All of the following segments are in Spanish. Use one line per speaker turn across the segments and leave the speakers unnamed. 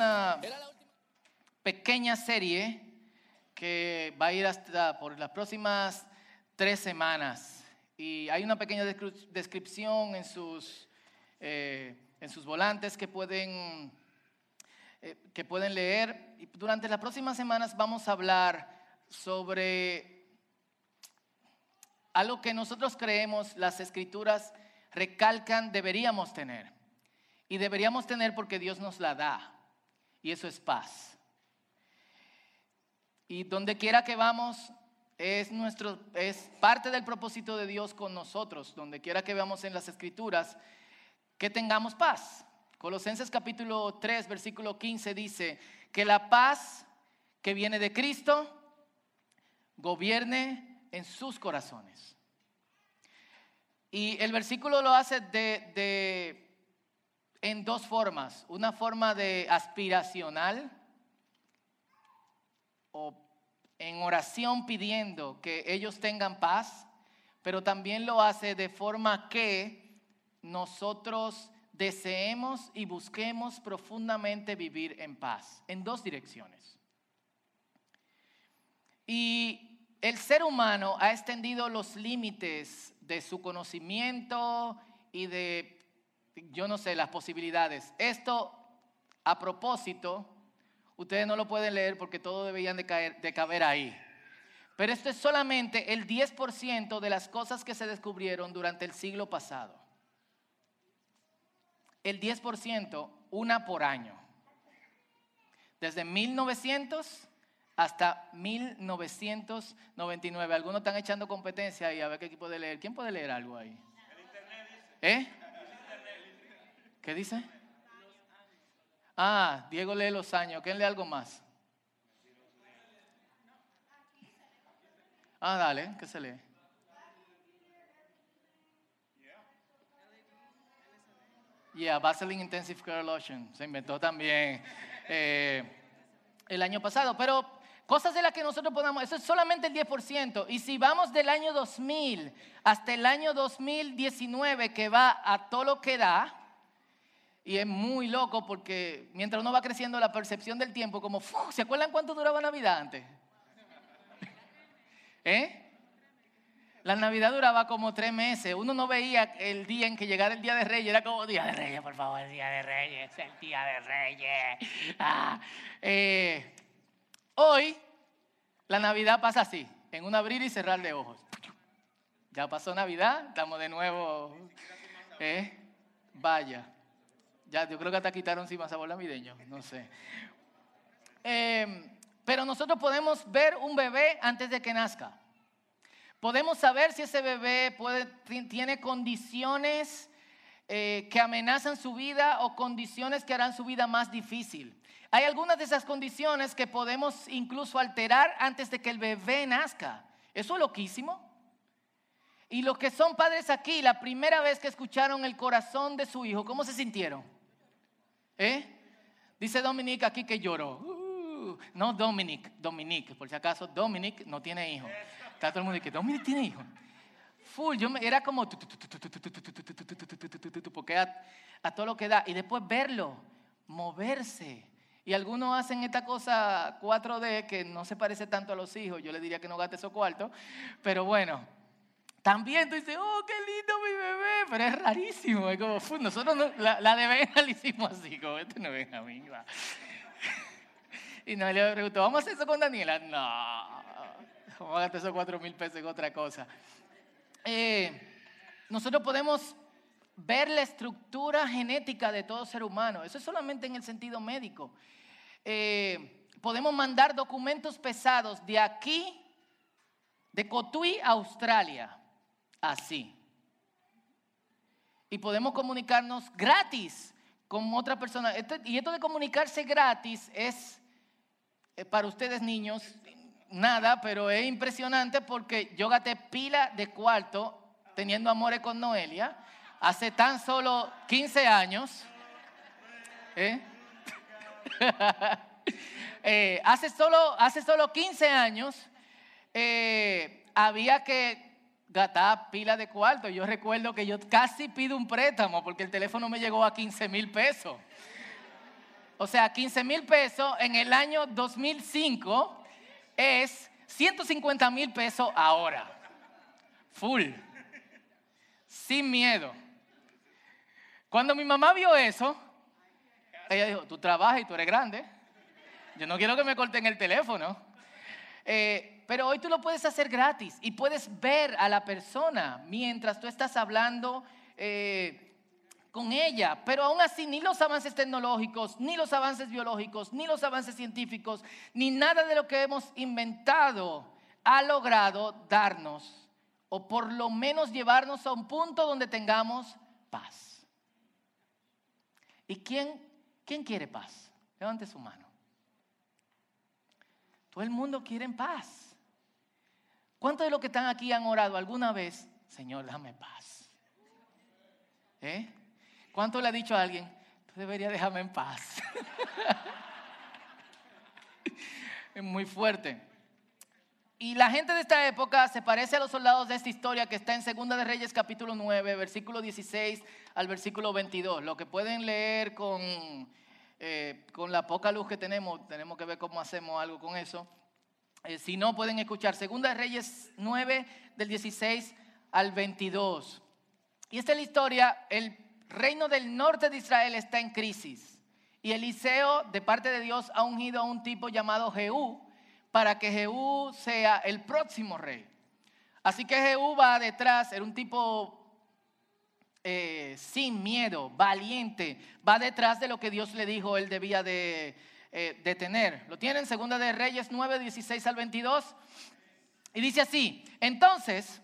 Una pequeña serie que va a ir hasta por las próximas tres semanas. Y hay una pequeña descripción en sus, eh, en sus volantes que pueden, eh, que pueden leer. Y durante las próximas semanas vamos a hablar sobre algo que nosotros creemos las escrituras recalcan deberíamos tener. Y deberíamos tener porque Dios nos la da. Y eso es paz. Y donde quiera que vamos, es, nuestro, es parte del propósito de Dios con nosotros. Donde quiera que veamos en las escrituras, que tengamos paz. Colosenses capítulo 3, versículo 15 dice, que la paz que viene de Cristo gobierne en sus corazones. Y el versículo lo hace de, en dos formas. Una forma de aspiracional o en oración pidiendo que ellos tengan paz, pero también lo hace de forma que nosotros deseemos y busquemos profundamente vivir en paz, en dos direcciones. Y el ser humano ha extendido los límites de su conocimiento y de, yo no sé, las posibilidades. Esto, a propósito, ustedes no lo pueden leer porque todo deberían de, caer, de caber ahí. Pero esto es solamente el 10% de las cosas que se descubrieron durante el siglo pasado. El 10%, una por año. Desde 1900 hasta 1999. Algunos están echando competencia y a ver qué puede leer. ¿Quién puede leer algo ahí? ¿Eh? ¿Qué dice? Ah, Diego lee los años. ¿Quién lee algo más? Ah, dale, ¿qué se lee? Yeah, Vaseline Intensive Care Lotion. Se inventó también eh, el año pasado. Pero Cosas de las que nosotros podamos, eso es solamente el 10%. Y si vamos del año 2000 hasta el año 2019, que va a todo lo que da, y es muy loco porque mientras uno va creciendo la percepción del tiempo, como, ¿se acuerdan cuánto duraba Navidad antes? ¿Eh? La Navidad duraba como tres meses. Uno no veía el día en que llegara el Día de Reyes. Era como, Día de Reyes, por favor, el Día de Reyes, el Día de Reyes. Ah, eh, Hoy la Navidad pasa así, en un abrir y cerrar de ojos. Ya pasó Navidad, estamos de nuevo. ¿eh? Vaya. Ya, yo creo que hasta quitaron sin más sabor navideño, no sé. Em, pero nosotros podemos ver un bebé antes de que nazca. Podemos saber si ese bebé tiene condiciones eh, que amenazan su vida o condiciones que harán su vida más difícil. Hay algunas de esas condiciones que podemos incluso alterar antes de que el bebé nazca. Eso es loquísimo. Y los que son padres aquí, la primera vez que escucharon el corazón de su hijo, ¿cómo se sintieron? ¿Eh? Dice Dominique aquí que lloró. Uh, no Dominic, Dominique, por si acaso Dominic no tiene hijo. Está todo el mundo que Dominic tiene hijo. Full, yo era como porque a todo lo que da y después verlo moverse y algunos hacen esta cosa 4D que no se parece tanto a los hijos. Yo le diría que no gaste esos cuartos. Pero bueno, también tú dices, oh, qué lindo mi bebé. Pero es rarísimo. Es como, nosotros la, de Benja la hicimos así, como este no es Benjamín. Y no le preguntó, ¿vamos a hacer eso con Daniela? No, vamos a gastar esos cuatro mil pesos en otra cosa. Eh, nosotros podemos ver la estructura genética de todo ser humano. Eso es solamente en el sentido médico. Eh, podemos mandar documentos pesados de aquí, de Cotuí, Australia, así. Y podemos comunicarnos gratis con otra persona. Este, y esto de comunicarse gratis es, eh, para ustedes niños, nada, pero es impresionante porque yo gasté pila de cuarto teniendo amores con Noelia hace tan solo 15 años, ¿eh? Eh, hace, solo, hace solo 15 años había que gastar pila de cuarto. Yo recuerdo que yo casi pido un préstamo porque el teléfono me llegó a 15 mil pesos. o sea, 15 mil pesos en el año 2005 es 150 mil pesos ahora. Full. Sin miedo. Cuando mi mamá vio eso, ella dijo, tú trabajas y tú eres grande. Yo no quiero que me corten el teléfono. Eh, pero hoy tú lo puedes hacer gratis y puedes ver a la persona mientras tú estás hablando eh, con ella. Pero aún así, ni los avances tecnológicos, ni los avances biológicos, ni los avances científicos, ni nada de lo que hemos inventado ha logrado darnos o por lo menos llevarnos a un punto donde tengamos paz. ¿Y quién, quién quiere paz? Levante su mano. Todo el mundo quiere paz. ¿Cuántos de los que están aquí han orado alguna vez, Señor, dame paz? ¿Eh? ¿Cuánto le ha dicho a alguien, tú deberías dejarme en paz? es muy fuerte. Y la gente de esta época se parece a los soldados de esta historia que está en Segunda de Reyes capítulo 9, versículo 16 al versículo 22. Lo que pueden leer con, eh, con la poca luz que tenemos, tenemos que ver cómo hacemos algo con eso. Eh, si no, pueden escuchar Segunda de Reyes 9 del 16 al 22. Y esta es la historia, el reino del norte de Israel está en crisis. Y Eliseo, de parte de Dios, ha ungido a un tipo llamado Jehú para que Jehú sea el próximo rey. Así que Jehú va detrás, era un tipo eh, sin miedo, valiente, va detrás de lo que Dios le dijo él debía de, eh, tener. Lo tienen, segunda de Reyes 9, 16 al 22. Y dice así, entonces,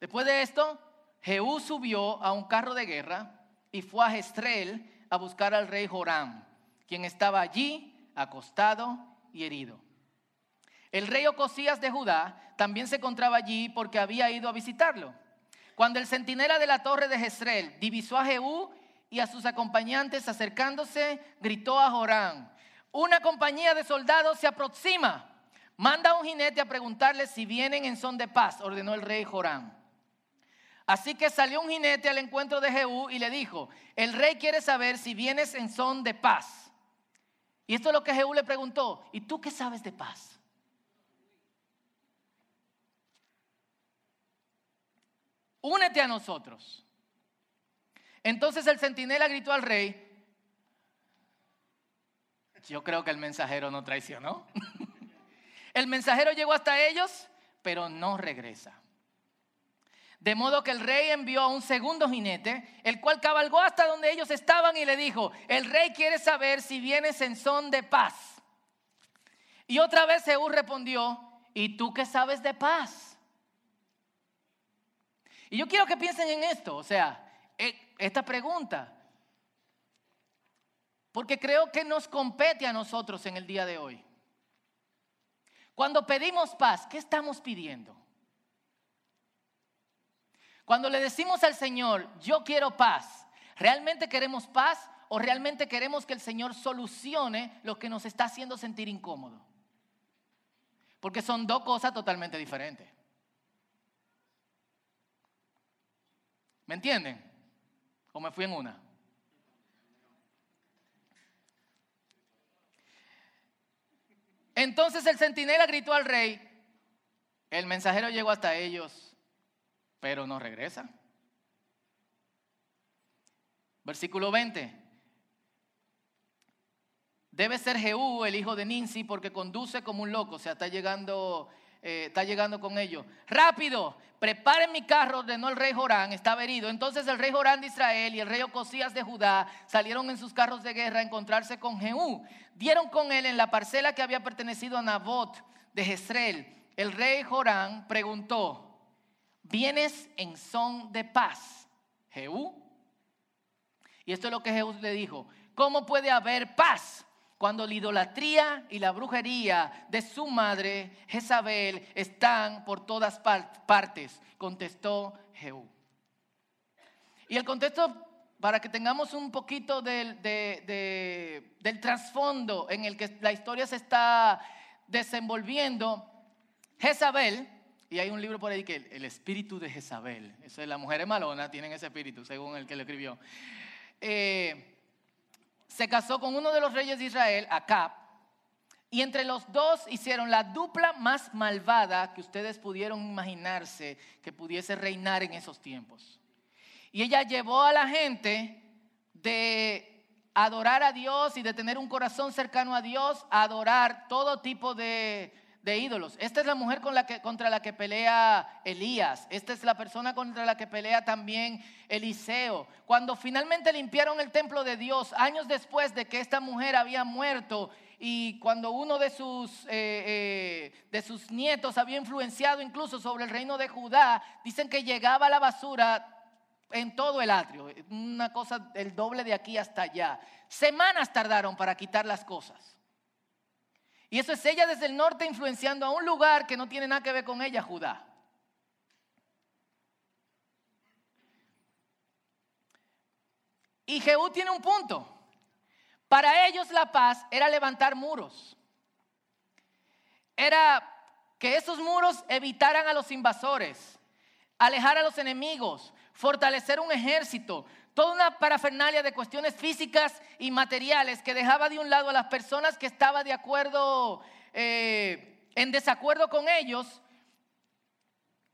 después de esto, Jehú subió a un carro de guerra y fue a Jestrel a buscar al rey Joram, quien estaba allí acostado y herido. El rey Ocosías de Judá también se encontraba allí porque había ido a visitarlo. Cuando el centinela de la torre de Jezreel divisó a Jehú y a sus acompañantes acercándose, gritó a Joram, una compañía de soldados se aproxima. Manda a un jinete a preguntarle si vienen en son de paz, ordenó el rey Joram. Así que salió un jinete al encuentro de Jehú y le dijo, el rey quiere saber si vienes en son de paz. Y esto es lo que Jehú le preguntó, ¿y tú qué sabes de paz? Únete a nosotros. Entonces el centinela gritó al rey, yo creo que el mensajero no traicionó. El mensajero llegó hasta ellos, pero no regresa. De modo que el rey envió a un segundo jinete, el cual cabalgó hasta donde ellos estaban y le dijo, el rey quiere saber si vienes en son de paz. Y otra vez Seúl respondió, ¿y tú qué sabes de paz? Y yo quiero que piensen en esto, o sea, e, esta pregunta. Porque creo que nos compete a nosotros en el día de hoy. Cuando pedimos paz, ¿qué estamos pidiendo? Cuando le decimos al Señor, yo quiero paz, ¿realmente queremos paz o realmente queremos que el Señor solucione lo que nos está haciendo sentir incómodo? Porque son dos cosas totalmente diferentes. ¿Me entienden? ¿O me fui en una? Entonces el centinela gritó al rey, el mensajero llegó hasta ellos, pero no regresa. Versículo 20. Debe ser Jehú, el hijo de Ninsi, porque conduce como un loco, o sea, está llegando eh, está llegando con ellos. Rápido, preparen mi carro, ordenó el rey Jorán, estaba herido. Entonces el rey Jorán de Israel y el rey Ocosías de Judá salieron en sus carros de guerra a encontrarse con Jehú. Dieron con él en la parcela que había pertenecido a Nabot de Jezreel. El rey Jorán preguntó, ¿vienes en son de paz, Jehú? Y esto es lo que Jehú le dijo, ¿cómo puede haber paz cuando la idolatría y la brujería de su madre Jezabel están por todas partes, contestó Jehú. Y el contexto, para que tengamos un poquito del, del trasfondo en el que la historia se está desenvolviendo, Jezabel, y hay un libro por ahí que el, espíritu de Jezabel, eso es la mujer malona, tienen ese espíritu, según el que lo escribió. Eh, se casó con uno de los reyes de Israel, Acab, y entre los dos hicieron la dupla más malvada que ustedes pudieron imaginarse que pudiese reinar en esos tiempos. Y ella llevó a la gente de adorar a Dios y de tener un corazón cercano a Dios a adorar todo tipo de, ídolos. Esta es la mujer contra la que pelea Elías. Esta es la persona contra la que pelea también Eliseo. Cuando finalmente limpiaron el templo de Dios, años después de que esta mujer había muerto y cuando uno de sus, eh, eh, de sus nietos había influenciado incluso sobre el reino de Judá, dicen que llegaba la basura en todo el atrio, una cosa el doble de aquí hasta allá. Semanas tardaron para quitar las cosas. Y eso es ella desde el norte influenciando a un lugar que no tiene nada que ver con ella, Judá. Y Jehú tiene un punto. Para ellos la paz era levantar muros. Era que esos muros evitaran a los invasores, alejar a los enemigos, fortalecer un ejército, toda una parafernalia de cuestiones físicas y materiales que dejaba de un lado a las personas que estaban de acuerdo, eh, en desacuerdo con ellos,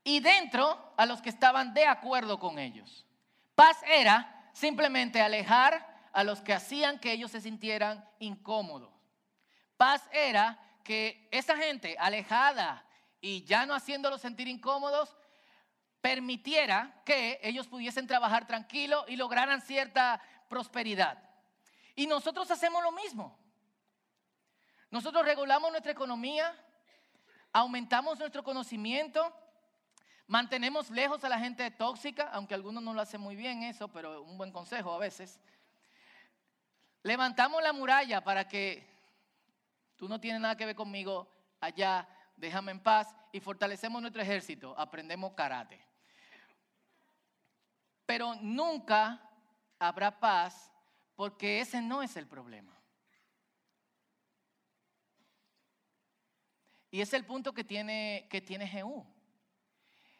y dentro a los que estaban de acuerdo con ellos. Paz era simplemente alejar a los que hacían que ellos se sintieran incómodos. Paz era que esa gente alejada y ya no haciéndolos sentir incómodos, permitiera que ellos pudiesen trabajar tranquilo y lograran cierta prosperidad. Y nosotros hacemos lo mismo. Nosotros regulamos nuestra economía, aumentamos nuestro conocimiento, mantenemos lejos a la gente tóxica, aunque algunos no lo hacen muy bien eso, pero un buen consejo a veces. Levantamos la muralla para que tú no tienes nada que ver conmigo allá, déjame en paz y fortalecemos nuestro ejército, aprendemos karate. Pero nunca habrá paz porque ese no es el problema. Y es el punto que tiene, que tiene Jehú.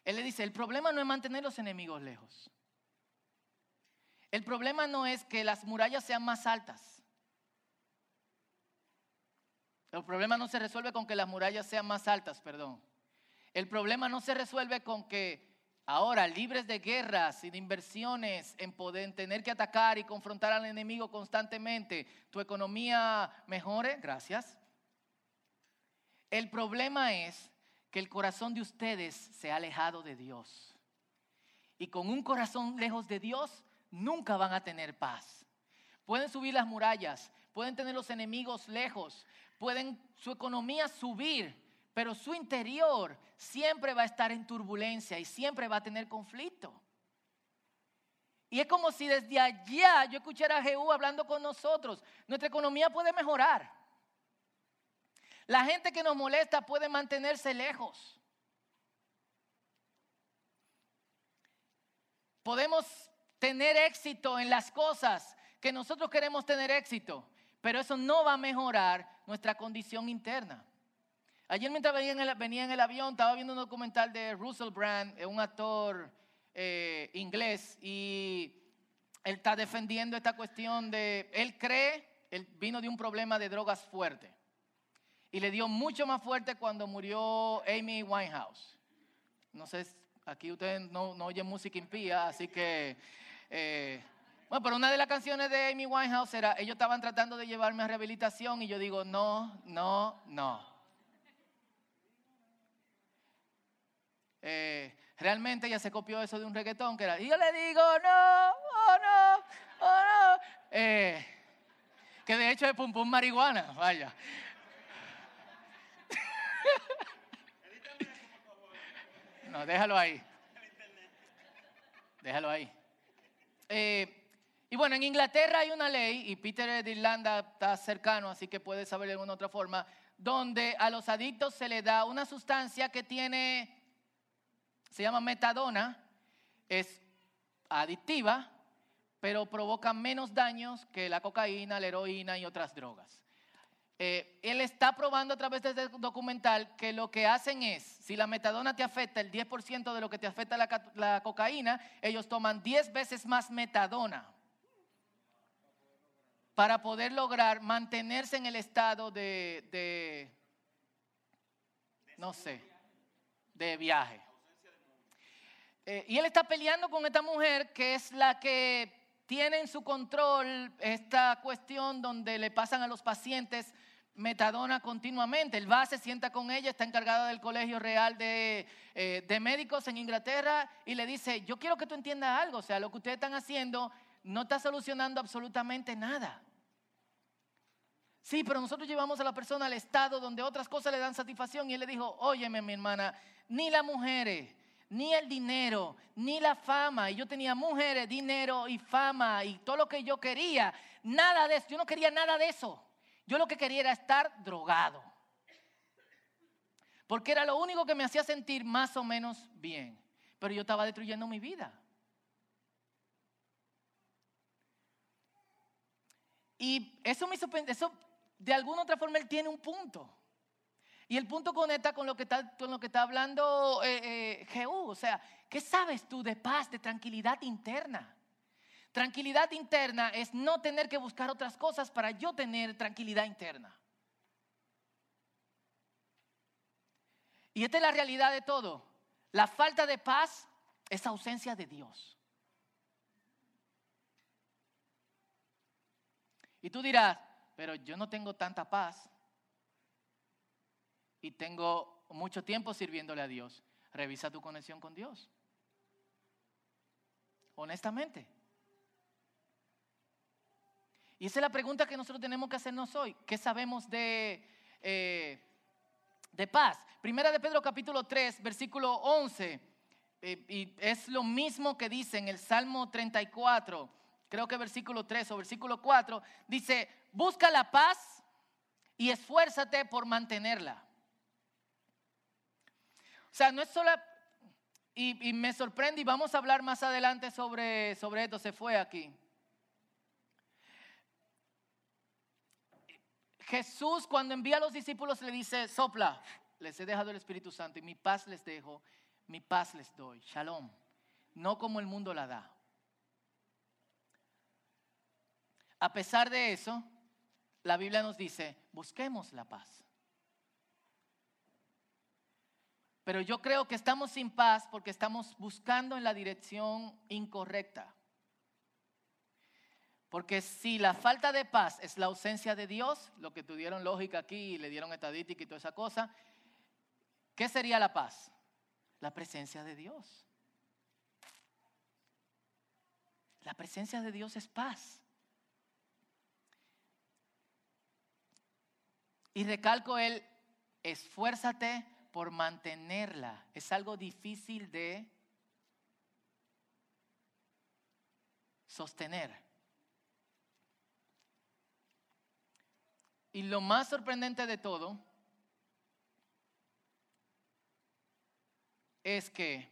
Él le dice, el problema no es mantener los enemigos lejos. El problema no es que las murallas sean más altas. El problema no se resuelve con que las murallas sean más altas, perdón. El problema no se resuelve con que Ahora, libres de guerras y de inversiones en poder tener que atacar y confrontar al enemigo constantemente, tu economía mejore, gracias. El problema es que el corazón de ustedes se ha alejado de Dios. Y con un corazón lejos de Dios, nunca van a tener paz. Pueden subir las murallas, pueden tener los enemigos lejos, pueden su economía subir, pero su interior siempre va a estar en turbulencia y siempre va a tener conflicto. Y es como si desde allá yo escuchara a Jehú hablando con nosotros. Nuestra economía puede mejorar. La gente que nos molesta puede mantenerse lejos. Podemos tener éxito en las cosas que nosotros queremos tener éxito, pero eso no va a mejorar nuestra condición interna. Ayer mientras venía en, el, avión, estaba viendo un documental de Russell Brand, eh, un actor eh, inglés, y él está defendiendo esta cuestión de, él cree, él vino de un problema de drogas fuerte. Y le dio mucho más fuerte cuando murió Amy Winehouse. No sé, aquí ustedes no, no oyen música impía, así que... Eh, bueno, pero una de las canciones de Amy Winehouse era, ellos estaban tratando de llevarme a rehabilitación y yo digo, no, no, no. Eh, realmente ella se copió eso de un reggaetón que era, y yo le digo, no, oh no, oh no. Eh, que de hecho es pum marihuana, vaya. No, déjalo ahí. Déjalo ahí. Eh, y bueno, en Inglaterra hay una ley, y Peter de Irlanda está cercano, así que puede saber de alguna otra forma, donde a los adictos se le da una sustancia que tiene se llama metadona, es adictiva, pero provoca menos daños que la cocaína, la heroína y otras drogas. Eh, él está probando a través de este documental que lo que hacen es, si la metadona te afecta el 10% de lo que te afecta la, la cocaína, ellos toman 10 veces más metadona para poder lograr mantenerse en el estado de, de no sé, de viaje. Eh, y él está peleando con esta mujer que es la que tiene en su control esta cuestión donde le pasan a los pacientes metadona continuamente. Él va, se sienta con ella, está encargada del Colegio Real de, eh, de, Médicos en Inglaterra y le dice, yo quiero que tú entiendas algo, o sea, lo que ustedes están haciendo no está solucionando absolutamente nada. Sí, pero nosotros llevamos a la persona al estado donde otras cosas le dan satisfacción y él le dijo, óyeme mi hermana, ni las mujeres, ni el dinero, ni la fama. Y yo tenía mujeres, dinero y fama y todo lo que yo quería. Nada de eso, yo no quería nada de eso. Yo lo que quería era estar drogado. Porque era lo único que me hacía sentir más o menos bien. Pero yo estaba destruyendo mi vida. Y eso me hizo eso de alguna otra forma él tiene un punto. Y el punto conecta con lo que está, con lo que está hablando eh, eh, Jehú. O sea, ¿qué sabes tú de paz, de tranquilidad interna? Tranquilidad interna es no tener que buscar otras cosas para yo tener tranquilidad interna. Y esta es la realidad de todo. La falta de paz es ausencia de Dios. Y tú dirás, pero yo no tengo tanta paz y tengo mucho tiempo sirviéndole a Dios. Revisa tu conexión con Dios. Honestamente. Y esa es la pregunta que nosotros tenemos que hacernos hoy. ¿Qué sabemos de, eh, de paz? Primera de Pedro capítulo 3, versículo 11. Eh, y es lo mismo que dice en el Salmo 34 creo que versículo 3 o versículo 4, dice, busca la paz y esfuérzate por mantenerla. O sea, no es solo, y, me sorprende y vamos a hablar más adelante sobre, sobre esto, se fue aquí. Jesús cuando envía a los discípulos le dice, sopla, les he dejado el Espíritu Santo y mi paz les dejo, mi paz les doy, shalom, no como el mundo la da. A pesar de eso, la Biblia nos dice, busquemos la paz. Pero yo creo que estamos sin paz porque estamos buscando en la dirección incorrecta. Porque si la falta de paz es la ausencia de Dios, lo que tuvieron lógica aquí y le dieron estadística y toda esa cosa, ¿qué sería la paz? La presencia de Dios. La presencia de Dios es paz. Y recalco el, esfuérzate por mantenerla. Es algo difícil de sostener. Y lo más sorprendente de todo es que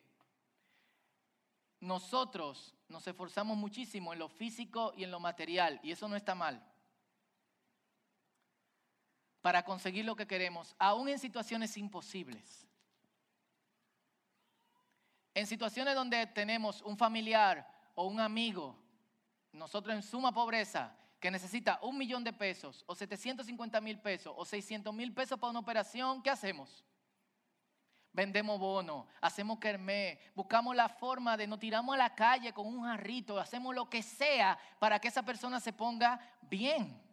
nosotros nos esforzamos muchísimo en lo físico y en lo material, y eso no está mal para conseguir lo que queremos, aún en situaciones imposibles. En situaciones donde tenemos un familiar o un amigo, nosotros en suma pobreza, que necesita un millón de pesos o 750 mil pesos o 600 mil pesos para una operación, ¿qué hacemos? Vendemos bono, hacemos kermé, buscamos la forma de nos tiramos a la calle con un jarrito, hacemos lo que sea para que esa persona se ponga bien.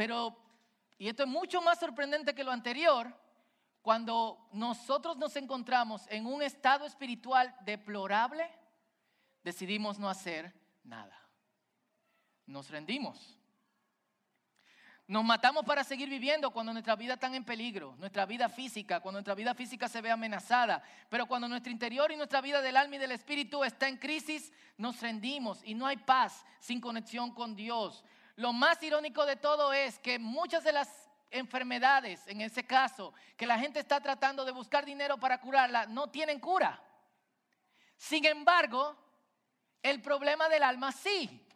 Pero, y esto es mucho más sorprendente que lo anterior, cuando nosotros nos encontramos en un estado espiritual deplorable, decidimos no hacer nada. Nos rendimos. Nos matamos para seguir viviendo cuando nuestra vida está en peligro, nuestra vida física, cuando nuestra vida física se ve amenazada. Pero cuando nuestro interior y nuestra vida del alma y del espíritu está en crisis, nos rendimos y no hay paz sin conexión con Dios. Lo más irónico de todo es que muchas de las enfermedades, en ese caso, que la gente está tratando de buscar dinero para curarla, no tienen cura. Sin embargo, el problema del alma sí.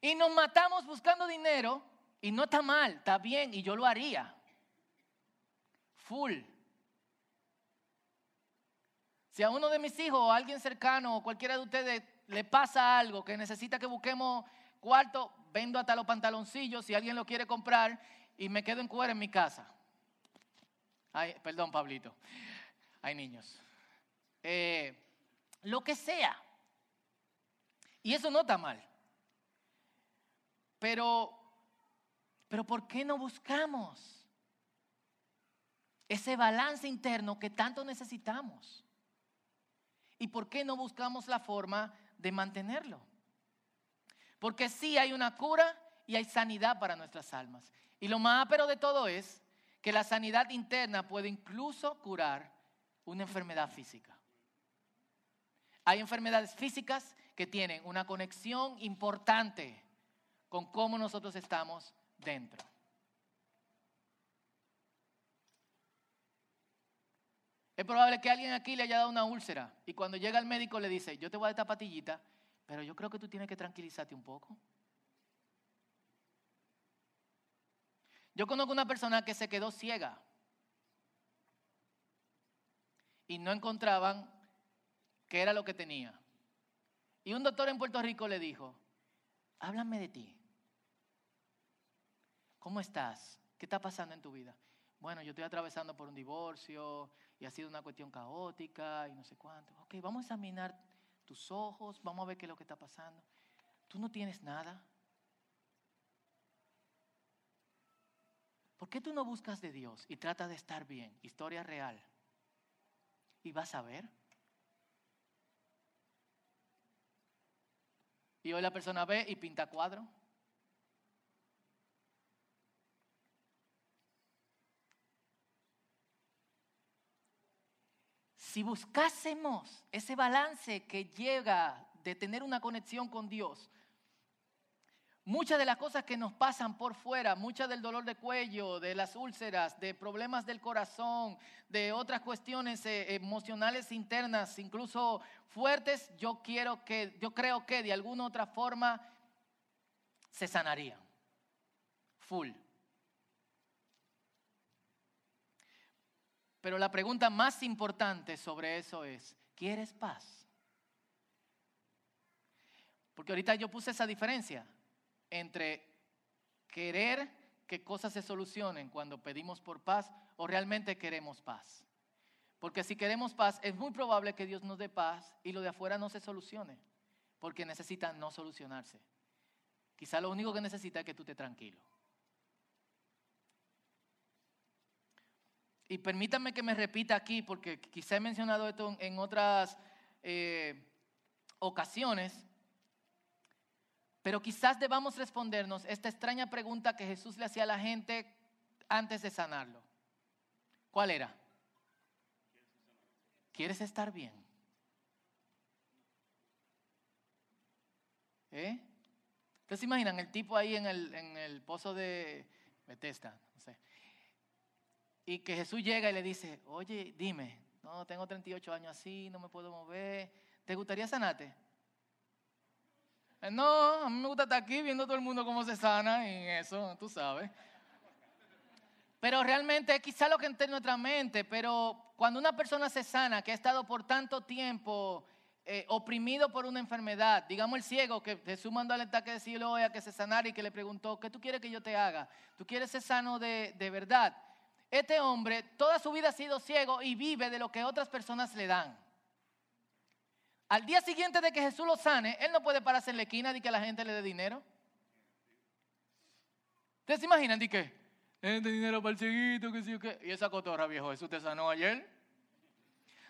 Y nos matamos buscando dinero y no está mal, está bien y yo lo haría. Full. Si a uno de mis hijos o alguien cercano o cualquiera de ustedes le pasa algo que necesita que busquemos cuarto, vendo hasta los pantaloncillos si alguien lo quiere comprar y me quedo en cuero en mi casa. Ay, perdón, Pablito. Hay niños. Eh, lo que sea. Y eso no está mal. Pero, pero ¿por qué no buscamos ese balance interno que tanto necesitamos? ¿Y por qué no buscamos la forma de mantenerlo? Porque sí hay una cura y hay sanidad para nuestras almas. Y lo más pero de todo es que la sanidad interna puede incluso curar una enfermedad física. Hay enfermedades físicas que tienen una conexión importante con cómo nosotros estamos dentro. Es probable que alguien aquí le haya dado una úlcera y cuando llega el médico le dice, yo te voy a dar esta patillita, pero yo creo que tú tienes que tranquilizarte un poco. Yo conozco una persona que se quedó ciega y no encontraban qué era lo que tenía. Y un doctor en Puerto Rico le dijo, háblame de ti. ¿Cómo estás? ¿Qué está pasando en tu vida? Bueno, yo estoy atravesando por un divorcio y ha sido una cuestión caótica y no sé cuánto. Ok, vamos a examinar tus ojos, vamos a ver qué es lo que está pasando. Tú no tienes nada. ¿Por qué tú no buscas de Dios y tratas de estar bien? Historia real. Y vas a ver. Y hoy la persona ve y pinta cuadro. Si buscásemos ese balance que llega de tener una conexión con Dios, muchas de las cosas que nos pasan por fuera, muchas del dolor de cuello, de las úlceras, de problemas del corazón, de otras cuestiones eh, emocionales internas, incluso fuertes, yo quiero que yo creo que de alguna otra forma se sanarían. Full. Pero la pregunta más importante sobre eso es, ¿quieres paz? Porque ahorita yo puse esa diferencia entre querer que cosas se solucionen cuando pedimos por paz o realmente queremos paz. Porque si queremos paz, es muy probable que Dios nos dé paz y lo de afuera no se solucione, porque necesita no solucionarse. Quizá lo único que necesita es que tú te tranquilo. Y permítanme que me repita aquí, porque quizá he mencionado esto en otras eh, ocasiones, pero quizás debamos respondernos esta extraña pregunta que Jesús le hacía a la gente antes de sanarlo. ¿Cuál era? ¿Quieres estar bien? ¿Eh? ¿Ustedes se imaginan el tipo ahí en el, pozo de Bethesda? No sé. Y que Jesús llega y le dice, oye, dime, no, tengo 38 años así, no me puedo mover, ¿te gustaría sanarte? No, a mí me gusta estar aquí viendo todo el mundo cómo se sana y eso, tú sabes. Pero realmente quizá lo que entra en nuestra mente, pero cuando una persona se sana, que ha estado por tanto tiempo eh, oprimido por una enfermedad, digamos el ciego que Jesús mandó al ataque de Siloé a que se sanara y que le preguntó, ¿qué tú quieres que yo te haga? ¿Tú quieres ser sano de, de verdad? Este hombre toda su vida ha sido ciego y vive de lo que otras personas le dan. Al día siguiente de que Jesús lo sane, él no puede pararse en la esquina y que la gente le dé dinero. ¿Ustedes se imaginan de qué? Este dinero para el cieguito, que sí, que. Y esa cotorra, viejo, ¿Jesús te sanó ayer?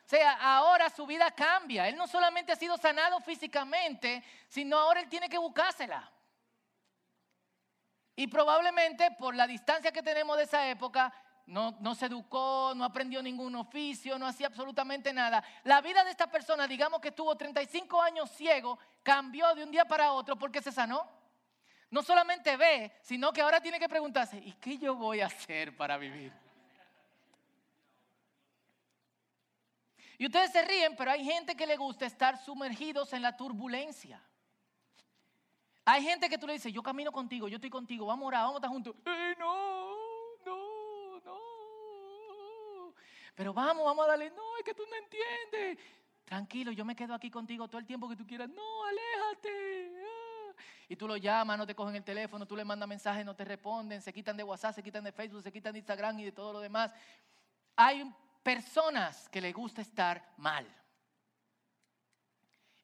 O sea, ahora su vida cambia. Él no solamente ha sido sanado físicamente, sino ahora él tiene que buscársela. Y probablemente por la distancia que tenemos de esa época, no, se educó, no aprendió ningún oficio, no hacía absolutamente nada. La vida de esta persona, digamos que estuvo 35 años ciego, cambió de un día para otro porque se sanó. No solamente ve, sino que ahora tiene que preguntarse, ¿y qué yo voy a hacer para vivir? Y ustedes se ríen, pero hay gente que le gusta estar sumergidos en la turbulencia. Hay gente que tú le dices, yo camino contigo, yo estoy contigo, vamos a orar, vamos a estar juntos. ¡Ey, no! Pero vamos, vamos a darle, no, es que tú no entiendes. Tranquilo, yo me quedo aquí contigo todo el tiempo que tú quieras. No, aléjate. Ah. Y tú lo llamas, no te cogen el teléfono, tú le mandas mensajes, no te responden, se quitan de WhatsApp, se quitan de Facebook, se quitan de Instagram y de todo lo demás. Hay personas que les gusta estar mal.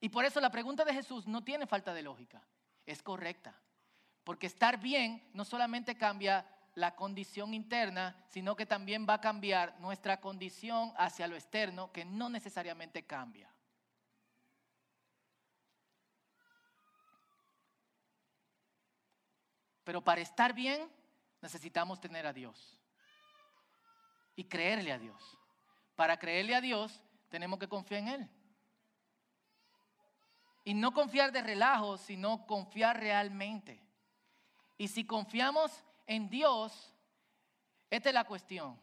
Y por eso la pregunta de Jesús no tiene falta de lógica, es correcta. Porque estar bien no solamente cambia la condición interna, sino que también va a cambiar nuestra condición hacia lo externo, que no necesariamente cambia. Pero para estar bien necesitamos tener a Dios y creerle a Dios. Para creerle a Dios tenemos que confiar en Él. Y no confiar de relajo, sino confiar realmente. Y si confiamos en Dios, esta es la cuestión.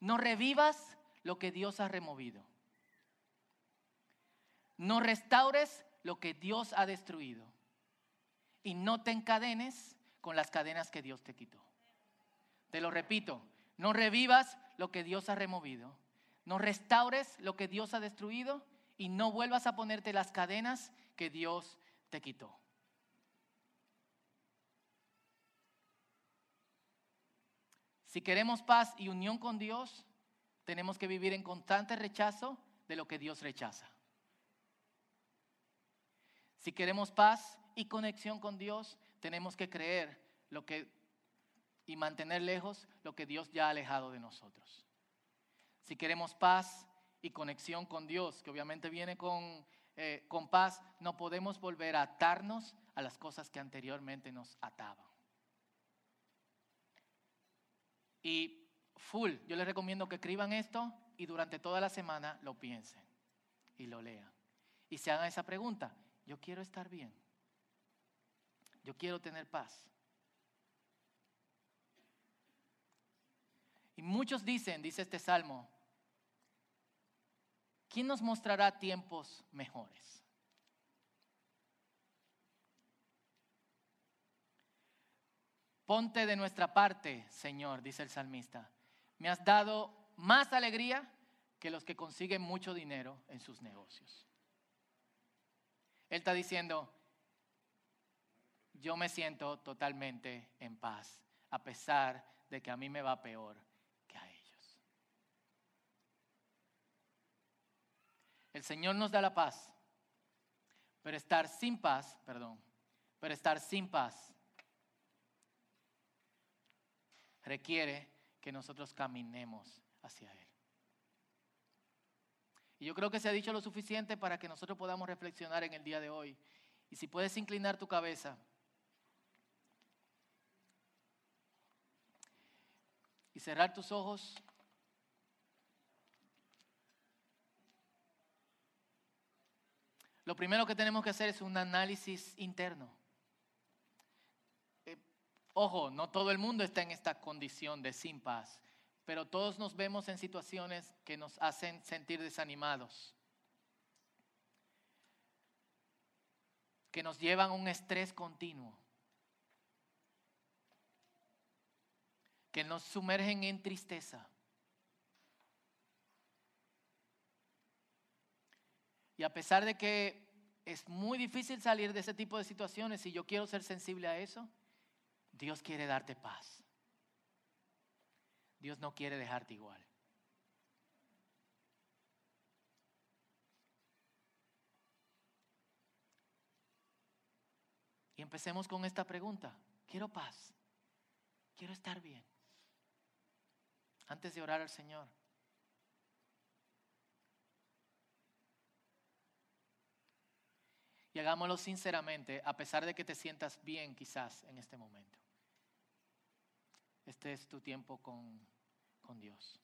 No revivas lo que Dios ha removido. No restaures lo que Dios ha destruido. Y no te encadenes con las cadenas que Dios te quitó. Te lo repito, no revivas lo que Dios ha removido. No restaures lo que Dios ha destruido y no vuelvas a ponerte las cadenas que Dios te quitó. Si queremos paz y unión con Dios, tenemos que vivir en constante rechazo de lo que Dios rechaza. Si queremos paz y conexión con Dios, tenemos que creer lo que y mantener lejos lo que Dios ya ha alejado de nosotros. Si queremos paz y conexión con Dios, que obviamente viene con, eh, con paz, no podemos volver a atarnos a las cosas que anteriormente nos ataban. Y full, yo les recomiendo que escriban esto y durante toda la semana lo piensen y lo lean. Y se hagan esa pregunta, yo quiero estar bien, yo quiero tener paz. Y muchos dicen, dice este salmo, ¿quién nos mostrará tiempos mejores? Ponte de nuestra parte, Señor, dice el salmista. Me has dado más alegría que los que consiguen mucho dinero en sus negocios. Él está diciendo, yo me siento totalmente en paz, a pesar de que a mí me va peor que a ellos. El Señor nos da la paz, pero estar sin paz, perdón, pero estar sin paz requiere que nosotros caminemos hacia Él. Y yo creo que se ha dicho lo suficiente para que nosotros podamos reflexionar en el día de hoy. Y si puedes inclinar tu cabeza y cerrar tus ojos. Lo primero que tenemos que hacer es un análisis interno. Ojo, no todo el mundo está en esta condición de sin paz, pero todos nos vemos en situaciones que nos hacen sentir desanimados, que nos llevan a un estrés continuo, que nos sumergen en tristeza. Y a pesar de que es muy difícil salir de ese tipo de situaciones, y yo quiero ser sensible a eso, Dios quiere darte paz. Dios no quiere dejarte igual. Y empecemos con esta pregunta. Quiero paz. Quiero estar bien. Antes de orar al Señor. Y hagámoslo sinceramente, a pesar de que te sientas bien quizás en este momento. Este es tu tiempo con, con Dios.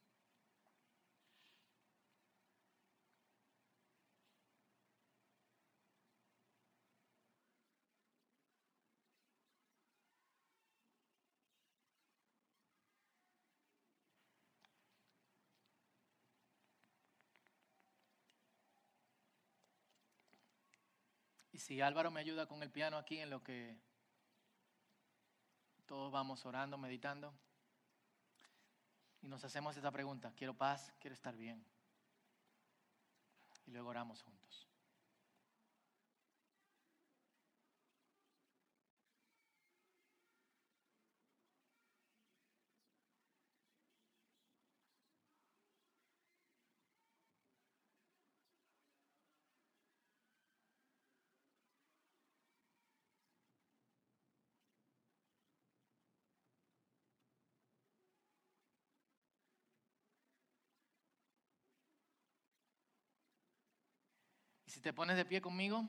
Y si Álvaro me ayuda con el piano aquí en lo que todos vamos orando, meditando. Y nos hacemos esta pregunta, quiero paz, quiero estar bien. Y luego oramos juntos. Si te pones de pie conmigo.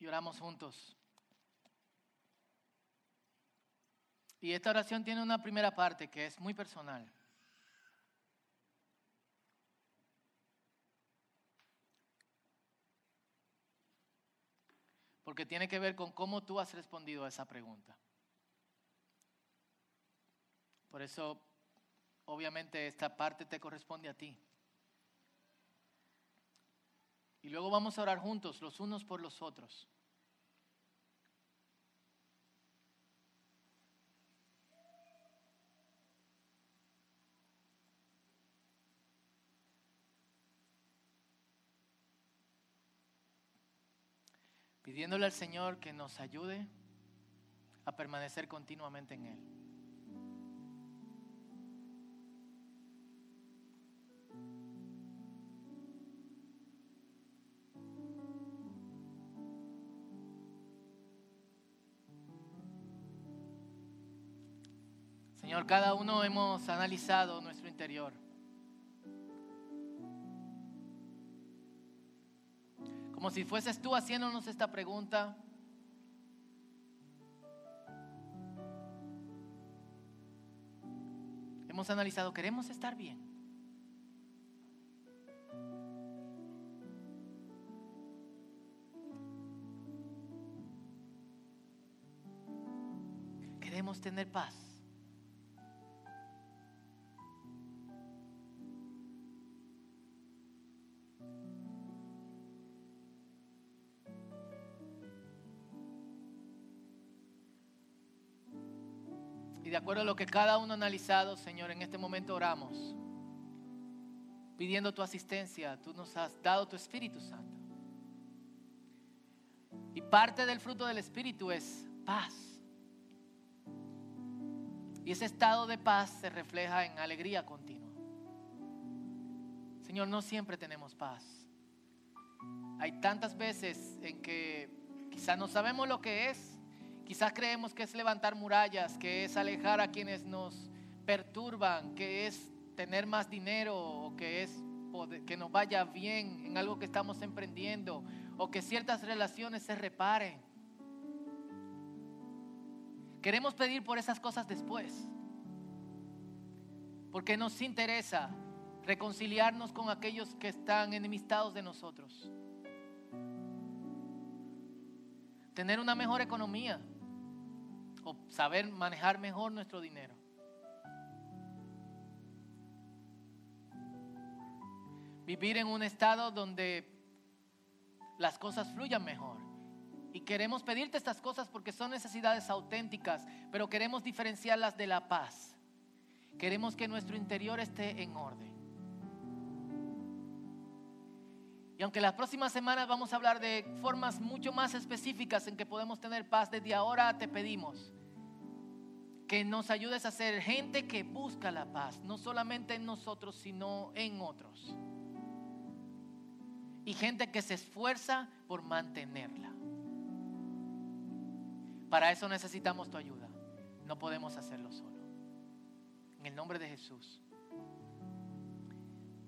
Y oramos juntos. Y esta oración tiene una primera parte que es muy personal. Porque tiene que ver con cómo tú has respondido a esa pregunta. Por eso, obviamente, esta parte te corresponde a ti. Y luego vamos a orar juntos, los unos por los otros. Pidiéndole al Señor que nos ayude a permanecer continuamente en Él. Señor, cada uno hemos analizado nuestro interior. Como si fueses tú haciéndonos esta pregunta. Hemos analizado, queremos estar bien. Queremos tener paz. Acuerdo lo que cada uno ha analizado, Señor, en este momento oramos, pidiendo tu asistencia. Tú nos has dado tu Espíritu Santo. Y parte del fruto del Espíritu es paz. Y ese estado de paz se refleja en alegría continua. Señor, no siempre tenemos paz. Hay tantas veces en que quizás no sabemos lo que es, Quizás creemos que es levantar murallas, que es alejar a quienes nos perturban, que es tener más dinero o que es que nos vaya bien en algo que estamos emprendiendo o que ciertas relaciones se reparen. Queremos pedir por esas cosas después. Porque nos interesa reconciliarnos con aquellos que están enemistados de nosotros. Tener una mejor economía o saber manejar mejor nuestro dinero. Vivir en un estado donde las cosas fluyan mejor. Y queremos pedirte estas cosas porque son necesidades auténticas, pero queremos diferenciarlas de la paz. Queremos que nuestro interior esté en orden. Y aunque las próximas semanas vamos a hablar de formas mucho más específicas en que podemos tener paz, desde ahora te pedimos que nos ayudes a ser gente que busca la paz, no solamente en nosotros, sino en otros. Y gente que se esfuerza por mantenerla. Para eso necesitamos tu ayuda. No podemos hacerlo solo. En el nombre de Jesús.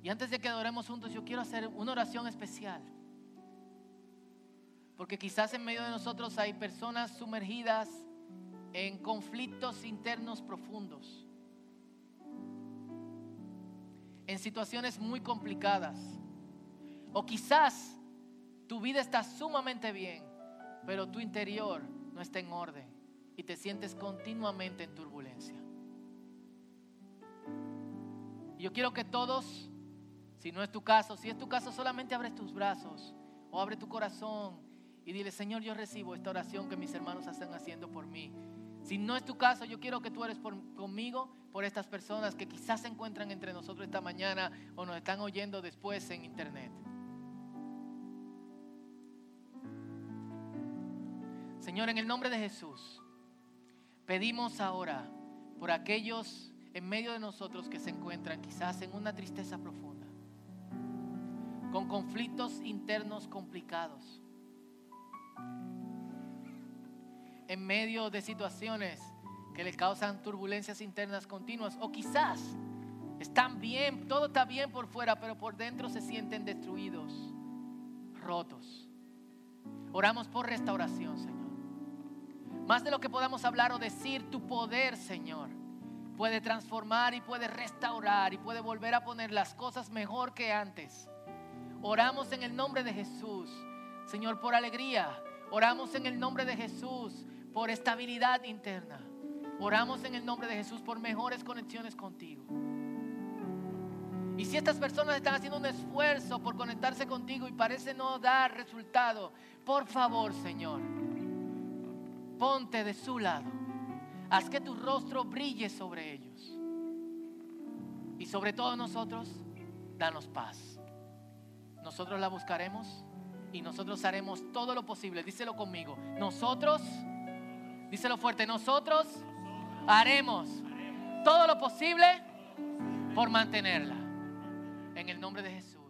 Y antes de que adoremos juntos, yo quiero hacer una oración especial. Porque quizás en medio de nosotros hay personas sumergidas en conflictos internos profundos, en situaciones muy complicadas. O quizás tu vida está sumamente bien, pero tu interior no está en orden y te sientes continuamente en turbulencia. yo quiero que todos, si no es tu caso, si es tu caso, solamente abre tus brazos o abre tu corazón y dile, Señor, yo recibo esta oración que mis hermanos están haciendo por mí. Si no es tu caso, yo quiero que tú eres conmigo por estas personas que quizás se encuentran entre nosotros esta mañana o nos están oyendo después en internet. Señor, en el nombre de Jesús, pedimos ahora por aquellos en medio de nosotros que se encuentran quizás en una tristeza profunda, con conflictos internos complicados en medio de situaciones que le causan turbulencias internas continuas o quizás están bien, todo está bien por fuera, pero por dentro se sienten destruidos, rotos. Oramos por restauración, Señor. Más de lo que podamos hablar o decir, tu poder, Señor, puede transformar y puede restaurar y puede volver a poner las cosas mejor que antes. Oramos en el nombre de Jesús, Señor, por alegría. Oramos en el nombre de Jesús por estabilidad interna. Oramos en el nombre de Jesús por mejores conexiones contigo. Y si estas personas están haciendo un esfuerzo por conectarse contigo y parece no dar resultado, por favor, Señor, ponte de su lado. Haz que tu rostro brille sobre ellos. Y sobre todo nosotros, danos paz. Nosotros la buscaremos y nosotros haremos todo lo posible. Díselo conmigo. Nosotros Díselo fuerte, nosotros haremos todo lo posible por mantenerla. En el nombre de Jesús.